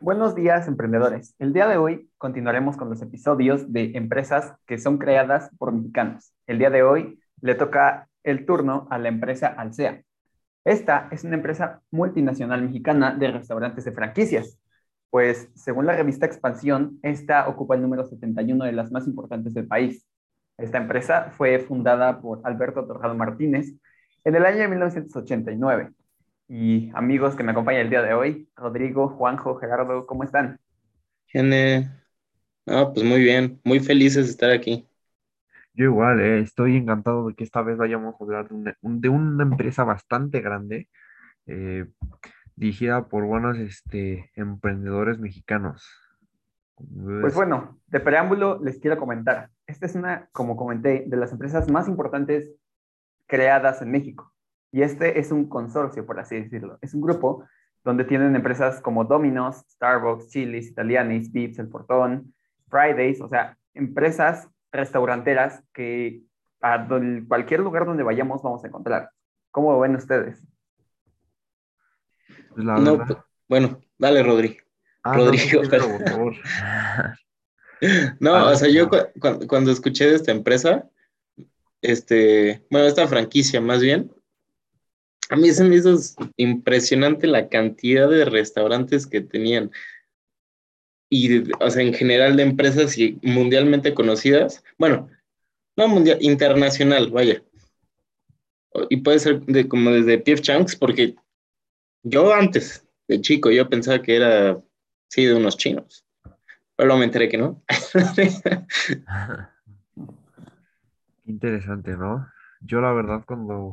Buenos días, emprendedores. El día de hoy continuaremos con los episodios de empresas que son creadas por mexicanos. El día de hoy le toca el turno a la empresa Alsea. Esta es una empresa multinacional mexicana de restaurantes de franquicias, pues según la revista Expansión, esta ocupa el número 71 de las más importantes del país. Esta empresa fue fundada por Alberto Torrado Martínez en el año 1989 y amigos que me acompañan el día de hoy, Rodrigo, Juanjo, Gerardo, ¿cómo están? Gene. Ah, pues muy bien, muy felices de estar aquí. Yo igual, eh, estoy encantado de que esta vez vayamos a hablar de una, de una empresa bastante grande, eh, dirigida por buenos este, emprendedores mexicanos. Pues bueno, de preámbulo les quiero comentar. Esta es una, como comenté, de las empresas más importantes creadas en México. Y este es un consorcio, por así decirlo. Es un grupo donde tienen empresas como Domino's, Starbucks, Chili's, Italianis, Vips, El Portón, Fridays, o sea, empresas restauranteras que a cualquier lugar donde vayamos vamos a encontrar. ¿Cómo ven ustedes? Pues no, bueno, dale, Rodri. Ah, Rodrigo. No, o sea, yo cuando escuché de esta empresa, este, bueno, esta franquicia más bien, a mí se me hizo impresionante la cantidad de restaurantes que tenían. Y, o sea, en general de empresas y mundialmente conocidas. Bueno, no mundial, internacional, vaya. Y puede ser de, como desde Pief Chunks, porque yo antes, de chico, yo pensaba que era, sí, de unos chinos. Pero me enteré que no. Interesante, ¿no? Yo la verdad cuando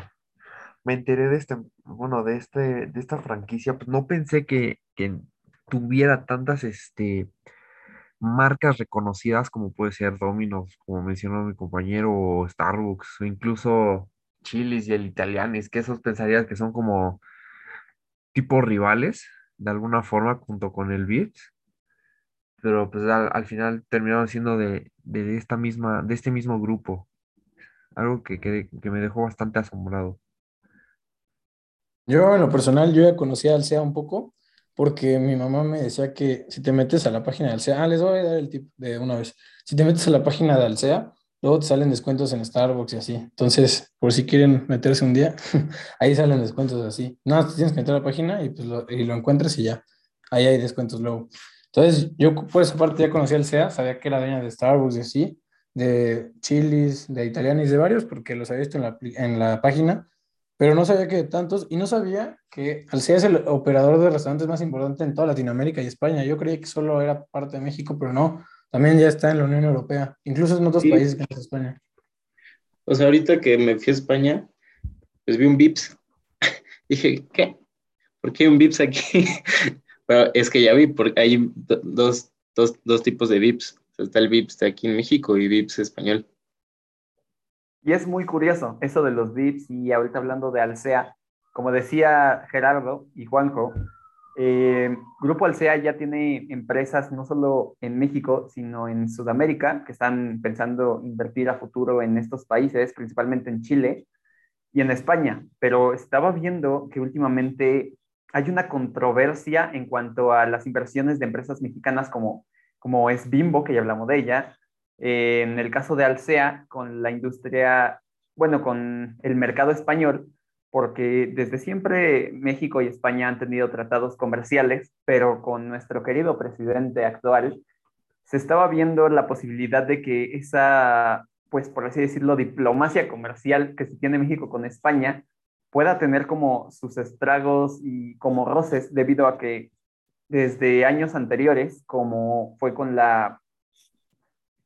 me enteré de este, bueno, de este, de esta franquicia, pues no pensé que, tuviera tantas este, marcas reconocidas como puede ser Domino's, como mencionó mi compañero, o Starbucks, o incluso Chili's y el Italianis, que esos pensarías que son como tipo rivales, de alguna forma, junto con el Vips, pero pues al, final terminaron siendo de, esta misma, de este mismo grupo, algo que, que me dejó bastante asombrado. Yo, en lo personal, yo ya conocía al SEA un poco, porque mi mamá me decía que si te metes a la página de Alsea, ah, les voy a dar el tip de una vez. Si te metes a la página de Alsea, luego te salen descuentos en Starbucks y así. Entonces, por si quieren meterse un día, ahí salen descuentos así. No, te tienes que meter a la página y, pues lo, y lo encuentras y ya. Ahí hay descuentos luego. Entonces, yo por esa parte ya conocía al SEA, sabía que era dueña de Starbucks y así, de Chili's, de Italianis, de varios, porque los había visto en la, en la página pero no sabía que tantos, y no sabía que Alsea es el operador de restaurantes más importante en toda Latinoamérica y España. Yo creía que solo era parte de México, pero no, también ya está en la Unión Europea, incluso en otros países que no es España. O sea, ahorita que me fui a España, pues vi un Vips. Dije, ¿qué? ¿Por qué hay un Vips aquí? pero es que ya vi, porque hay dos, dos, dos tipos de Vips. Está el Vips de aquí en México y Vips español. Y es muy curioso eso de los VIPs y ahorita hablando de Alsea, como decía Gerardo y Juanjo, eh, Grupo Alsea ya tiene empresas no solo en México, sino en Sudamérica, que están pensando invertir a futuro en estos países, principalmente en Chile y en España. Pero estaba viendo que últimamente hay una controversia en cuanto a las inversiones de empresas mexicanas como, como es Bimbo, que ya hablamos de ella, en el caso de Alsea, con la industria, bueno, con el mercado español, porque desde siempre México y España han tenido tratados comerciales, pero con nuestro querido presidente actual se estaba viendo la posibilidad de que esa, pues por así decirlo, diplomacia comercial que se tiene México con España pueda tener como sus estragos y como roces debido a que desde años anteriores, como fue con la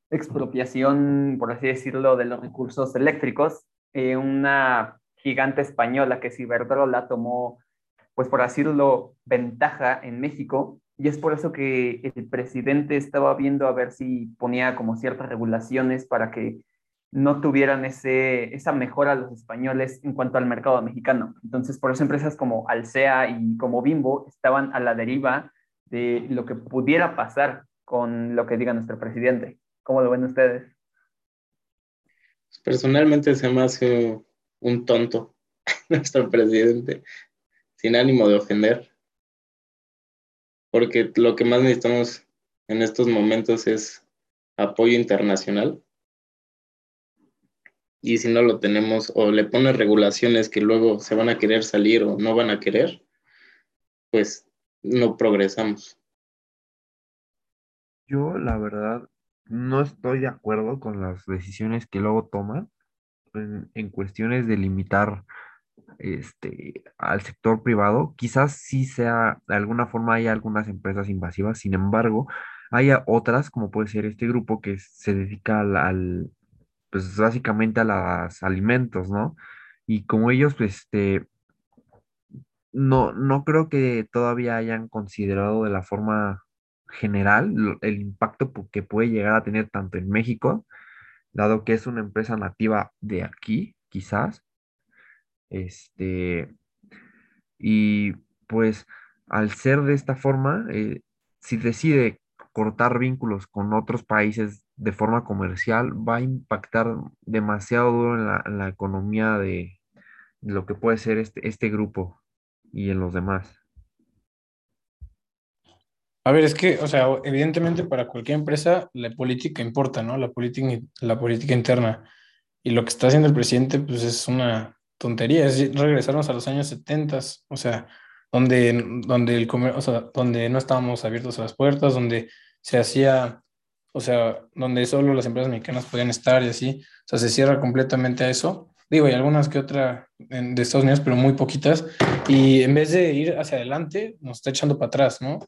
expropiación, por así decirlo, de los recursos eléctricos. Eh, una gigante española que es Iberdrola tomó, pues por así decirlo, ventaja en México y es por eso que el presidente estaba viendo a ver si ponía como ciertas regulaciones para que no tuvieran ese, esa mejora los españoles en cuanto al mercado mexicano. Entonces, por eso empresas como Alsea y como Bimbo estaban a la deriva de lo que pudiera pasar con lo que diga nuestro presidente. ¿Cómo lo ven ustedes? Personalmente se me hace un tonto nuestro presidente, sin ánimo de ofender. porque lo que más necesitamos en estos momentos es apoyo internacional. Y si no lo tenemos o le pones regulaciones que luego se van a querer salir o no van a querer, pues no progresamos. Yo, la verdad, no estoy de acuerdo con las decisiones que luego toman en, cuestiones de limitar este, al sector privado. Quizás sí sea, de alguna forma hay algunas empresas invasivas, sin embargo, hay otras, como puede ser este grupo que se dedica al, al, pues básicamente a los alimentos, ¿no? Y como ellos, pues, este, no, no creo que todavía hayan considerado de la forma general el impacto que puede llegar a tener tanto en México, dado que es una empresa nativa de aquí, quizás, este, y pues al ser de esta forma, eh, si decide cortar vínculos con otros países de forma comercial, va a impactar demasiado duro en la, en la economía de lo que puede ser este, este grupo y en los demás. A ver, es que, o sea, evidentemente para cualquier empresa la política importa, ¿no? La política, la política interna. Y lo que está haciendo el presidente, pues es una tontería, es regresarnos a los años 70, o sea, donde, donde, el comer- o sea, donde no estábamos abiertos a las puertas, donde se hacía, o sea, donde solo las empresas mexicanas podían estar y así, o sea, se cierra completamente a eso. Digo, hay algunas que otra de Estados Unidos, pero muy poquitas, y en vez de ir hacia adelante, nos está echando para atrás, ¿no?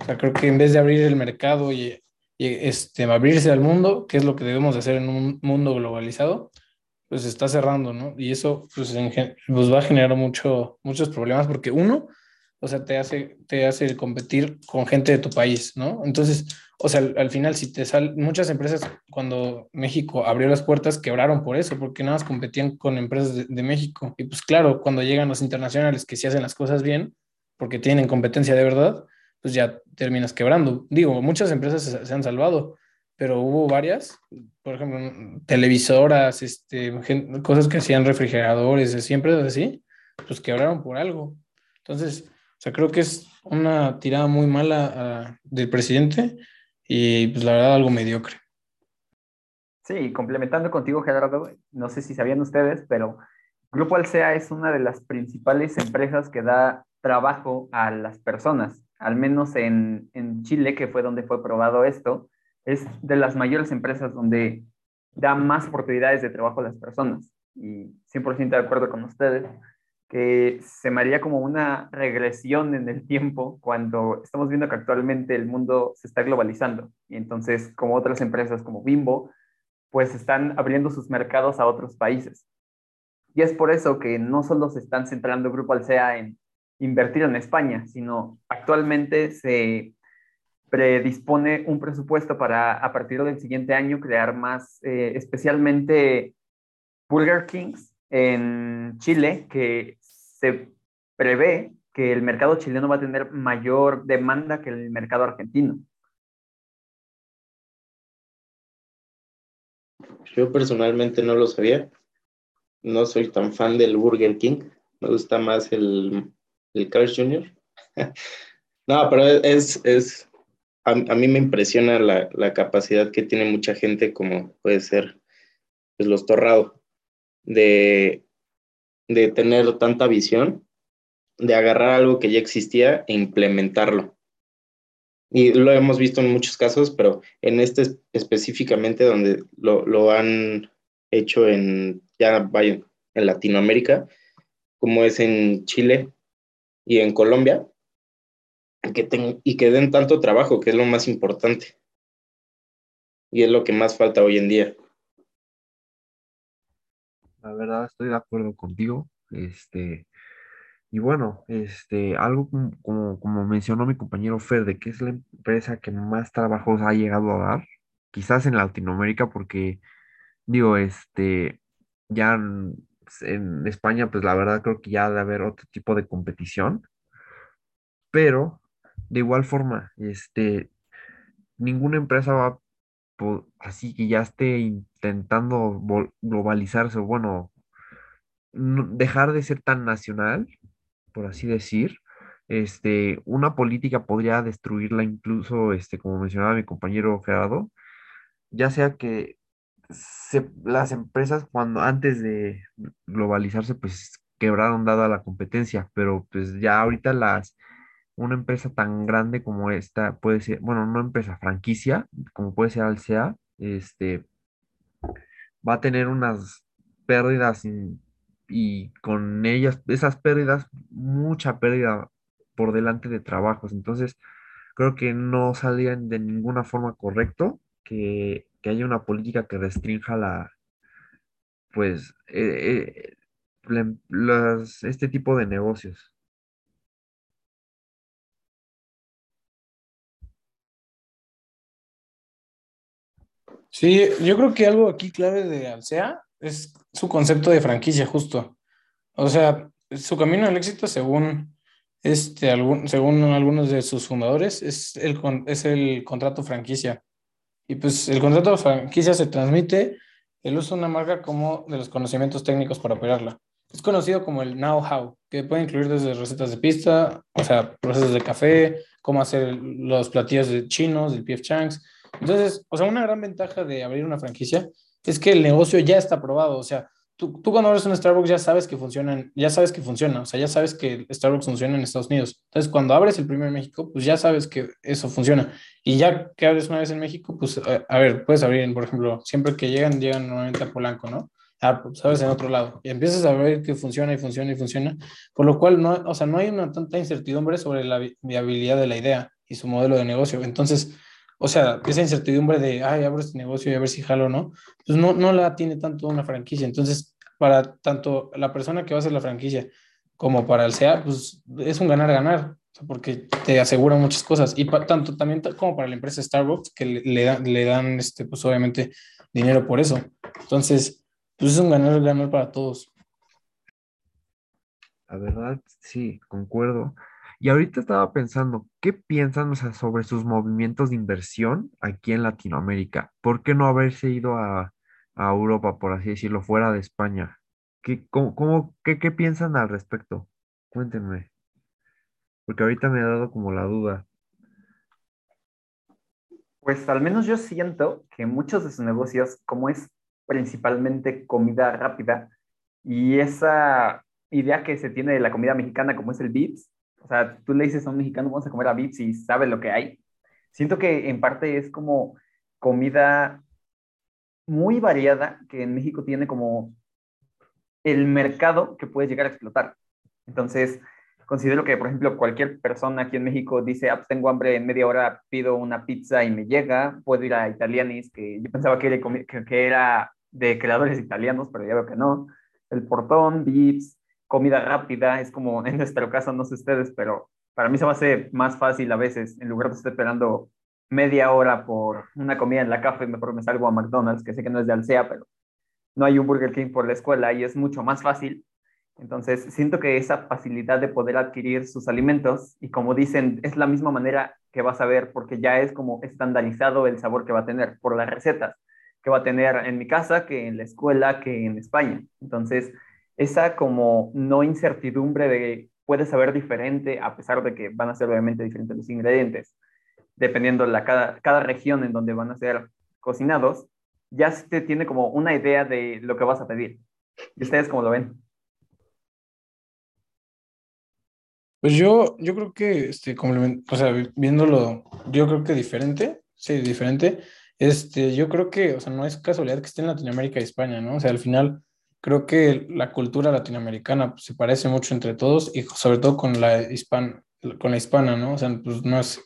O sea, creo que en vez de abrir el mercado y, y, este, abrirse al mundo, que es lo que debemos de hacer en un mundo globalizado, pues se está cerrando, ¿no? Y eso pues, en pues va a generar mucho, muchos problemas porque uno, o sea, te hace, te hace competir con gente de tu país, ¿no? Entonces, o sea, al, al final, si te salen muchas empresas, cuando México abrió las puertas, quebraron por eso, porque nada más competían con empresas de, de México. Y pues claro, cuando llegan los internacionales que sí hacen las cosas bien, porque tienen competencia de verdad, pues ya terminas quebrando. Digo, muchas empresas se, se han salvado, pero hubo varias, por ejemplo, televisoras, este, cosas que hacían refrigeradores, siempre así, pues quebraron por algo. Entonces, o sea, creo que es una tirada muy mala ah, del presidente y pues la verdad algo mediocre. Sí, complementando contigo, Gerardo, no sé si sabían ustedes, pero Grupo Alsea es una de las principales empresas que da trabajo a las personas, al menos en, en Chile, que fue donde fue probado esto, es de las mayores empresas donde da más oportunidades de trabajo a las personas. Y 100% de acuerdo con ustedes, que se me haría como una regresión en el tiempo cuando estamos viendo que actualmente el mundo se está globalizando. Y entonces, como otras empresas como Bimbo, pues están abriendo sus mercados a otros países. Y es por eso que no solo se están centrando Grupo Alsea en invertir en España, sino actualmente se predispone un presupuesto para a partir del siguiente año crear más, eh, especialmente Burger Kings en Chile, que se prevé que el mercado chileno va a tener mayor demanda que el mercado argentino. Yo personalmente no lo sabía. No soy tan fan del Burger King. Me gusta más el, el Carl's Jr. no, pero es, es a, a, mí me impresiona la, la, capacidad que tiene mucha gente, como puede ser pues, los Torrado, de, de tener tanta visión, de agarrar algo que ya existía e implementarlo. Y lo hemos visto en muchos casos, pero en este específicamente donde lo, lo han hecho en, ya vaya, en Latinoamérica, como es en Chile y en Colombia, que ten, y que den tanto trabajo, que es lo más importante. Y es lo que más falta hoy en día. La verdad, estoy de acuerdo contigo. Este, y bueno, este, algo como, como, mencionó mi compañero Fer, de que es la empresa que más trabajos ha llegado a dar, quizás en Latinoamérica, porque digo, este, ya en, en España, pues la verdad creo que ya debe haber otro tipo de competición, pero de igual forma, este, ninguna empresa va así que ya esté intentando globalizarse, bueno, no- dejar de ser tan nacional, por así decir, este, una política podría destruirla incluso, este, como mencionaba mi compañero Gerardo, ya sea que se- las empresas cuando antes de globalizarse, pues quebraron dada la competencia, pero pues ya ahorita las, una empresa tan grande como esta puede ser, bueno, no empresa, franquicia, como puede ser Alsea, este, va a tener unas pérdidas y, y con ellas, esas pérdidas, mucha pérdida por delante de trabajos. Entonces, creo que no salían de ninguna forma correcto que, que haya una política que restrinja la, pues, eh, eh, em- este tipo de negocios. Sí, yo creo que algo aquí clave de Alsea es su concepto de franquicia, justo. O sea, su camino al éxito, según, este, según algunos de sus fundadores, es el, es el contrato franquicia. Y pues el contrato de franquicia se transmite el uso de una marca como de los conocimientos técnicos para operarla. Es conocido como el know-how, que puede incluir desde recetas de pista, o sea, procesos de café, cómo hacer los platillos de chinos, del PF Chang's. Entonces, o sea, una gran ventaja de abrir una franquicia es que el negocio ya está probado. O sea, tú, tú cuando abres un Starbucks ya sabes que funcionan, ya sabes que funciona, o sea, ya sabes que Starbucks funciona en Estados Unidos. Entonces, cuando abres el primero en México, pues ya sabes que eso funciona. Y ya que abres una vez en México, pues a, a ver, puedes abrir, por ejemplo, siempre que llegan, llegan normalmente a Polanco, ¿no? Ah, pues en otro lado y empiezas a ver que funciona y funciona y funciona, por lo cual no, o sea, no hay una tanta incertidumbre sobre la vi- viabilidad de la idea y su modelo de negocio. Entonces, o sea, esa incertidumbre de, ay, abro este negocio y a ver si jalo o no, pues no, no la tiene tanto una franquicia. Entonces, para tanto la persona que va a hacer la franquicia como para el SEA, pues es un ganar-ganar, porque te asegura muchas cosas. Y tanto también ta- como para la empresa Starbucks, que le, le da- le dan, este, pues obviamente, dinero por eso. Entonces, pues es un ganar-ganar para todos. La verdad, sí, concuerdo. Y ahorita estaba pensando, ¿qué piensan, sobre sus movimientos de inversión aquí en Latinoamérica? ¿Por qué no haberse ido a, a Europa, por así decirlo, fuera de España? ¿Qué, cómo, cómo- qué, qué piensan al respecto? Cuéntenme, porque ahorita me ha dado como la duda. Pues al menos yo siento que muchos de sus negocios, como es principalmente comida rápida, y esa idea que se tiene de la comida mexicana como es el Vips, o sea, tú le dices a un mexicano, vamos a comer a Vips y sabe lo que hay. Siento que en parte es como comida muy variada que en México tiene como el mercado que puede llegar a explotar. Entonces, considero que, por ejemplo, cualquier persona aquí en México dice, ah, pues tengo hambre, en media hora pido una pizza y me llega, puedo ir a Italianis, que yo pensaba que era de creadores italianos, pero ya veo que no. El portón, Vips, comida rápida, es como en nuestro caso, no sé ustedes, pero para mí se me hace más fácil a veces, en lugar de estar esperando media hora por una comida en la café, mejor me salgo a McDonald's, que sé que no es de Alsea, pero no hay un Burger King por la escuela y es mucho más fácil. Entonces, siento que esa facilidad de poder adquirir sus alimentos y como dicen, es la misma manera que vas a ver porque ya es como estandarizado el sabor que va a tener por las recetas que va a tener en mi casa, que en la escuela, que en España. Entonces, esa como no incertidumbre de puede saber diferente a pesar de que van a ser obviamente diferentes los ingredientes, dependiendo la cada, cada región en donde van a ser cocinados, ya se tiene como una idea de lo que vas a pedir. ¿Y ustedes cómo lo ven? Pues yo, yo creo que, este, o sea, vi- viéndolo, yo creo que diferente, sí, diferente, este, yo creo que, o sea, no es casualidad que esté en Latinoamérica y España, ¿no? O sea, al final, creo que la cultura latinoamericana pues, se parece mucho entre todos y sobre todo con la hispan, con la hispana, ¿no? O sea, pues no es,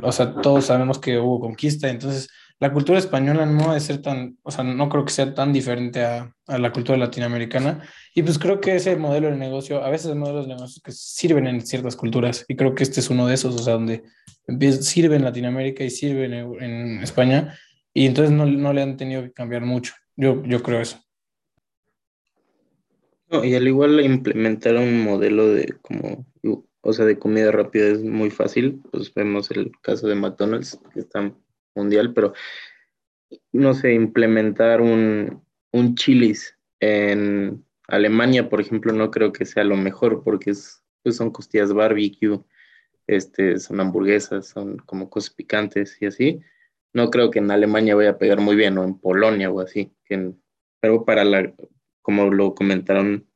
o sea, todos sabemos que hubo conquista, entonces la cultura española no debe ser tan, o sea, no creo que sea tan diferente a, a la cultura latinoamericana. Y pues creo que ese modelo de negocio, a veces hay modelos de negocio que sirven en ciertas culturas, y creo que este es uno de esos, o sea, donde sirve en Latinoamérica y sirve en, en España, y entonces no, no le han tenido que cambiar mucho. Yo, yo creo eso. No, y al igual implementar un modelo de como, o sea, de comida rápida es muy fácil. Pues vemos el caso de McDonald's, que está mundial, pero no sé, implementar un, un Chili's en Alemania, por ejemplo, no creo que sea lo mejor porque es pues son costillas barbecue, este, son hamburguesas, son como cosas picantes y así. No creo que en Alemania vaya a pegar muy bien o en Polonia o así, pero para la, como lo comentaron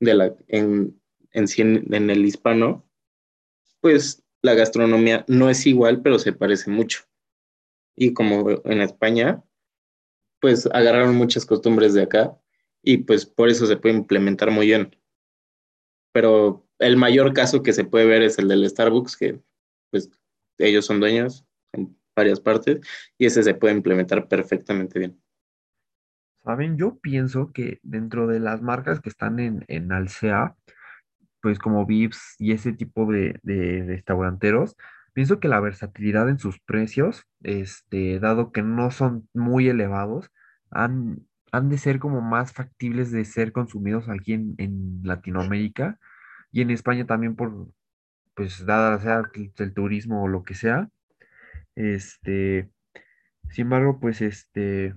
de la, en, en, en el hispano, pues la gastronomía no es igual, pero se parece mucho. Y como en España, pues agarraron muchas costumbres de acá y pues por eso se puede implementar muy bien. Pero el mayor caso que se puede ver es el del Starbucks, que pues ellos son dueños en varias partes y ese se puede implementar perfectamente bien. Saben, yo pienso que dentro de las marcas que están en, en Alsea, pues como Vips y ese tipo de, de restauranteros, pienso que la versatilidad en sus precios, este, dado que no son muy elevados, han, han de ser como más factibles de ser consumidos aquí en, Latinoamérica y en España también por, pues, dada sea el, el turismo o lo que sea. Este, sin embargo, pues, este,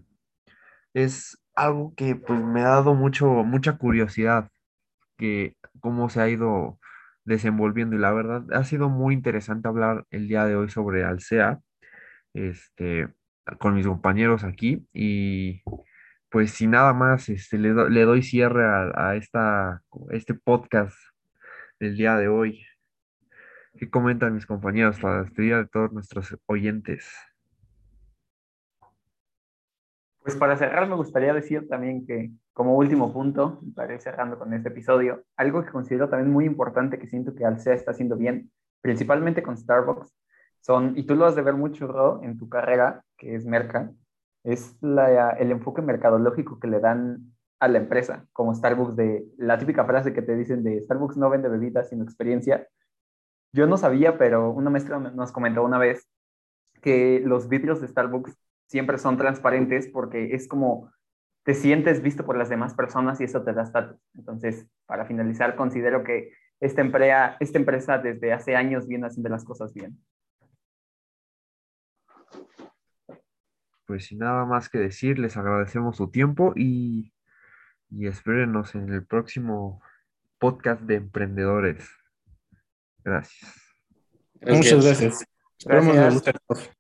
es algo que pues me ha dado mucho, mucha curiosidad que cómo se ha ido desenvolviendo y la verdad ha sido muy interesante hablar el día de hoy sobre Alsea, este, con mis compañeros aquí y pues sin nada más, este, le, do- le doy cierre a, a esta, este podcast del día de hoy. ¿Qué comentan mis compañeros para despedir a todos nuestros oyentes? Pues para cerrar me gustaría decir también que como último punto, para ir cerrando con este episodio, algo que considero también muy importante que siento que Alsea está haciendo bien, principalmente con Starbucks, son, y tú lo has de ver mucho, en tu carrera, que es Merca, es la, el enfoque mercadológico que le dan a la empresa, como Starbucks de la típica frase que te dicen de Starbucks no vende bebidas sino experiencia. Yo no sabía, pero una maestra nos comentó una vez que los vidrios de Starbucks siempre son transparentes porque es como te sientes visto por las demás personas y eso te da estatus. Entonces, para finalizar, considero que esta, empresa, esta empresa desde hace años viene haciendo las cosas bien. Pues sin nada más que decir, les agradecemos su tiempo y, y espérenos en el próximo podcast de emprendedores. Gracias. Muchas gracias. Esperamos les Gracias. profe.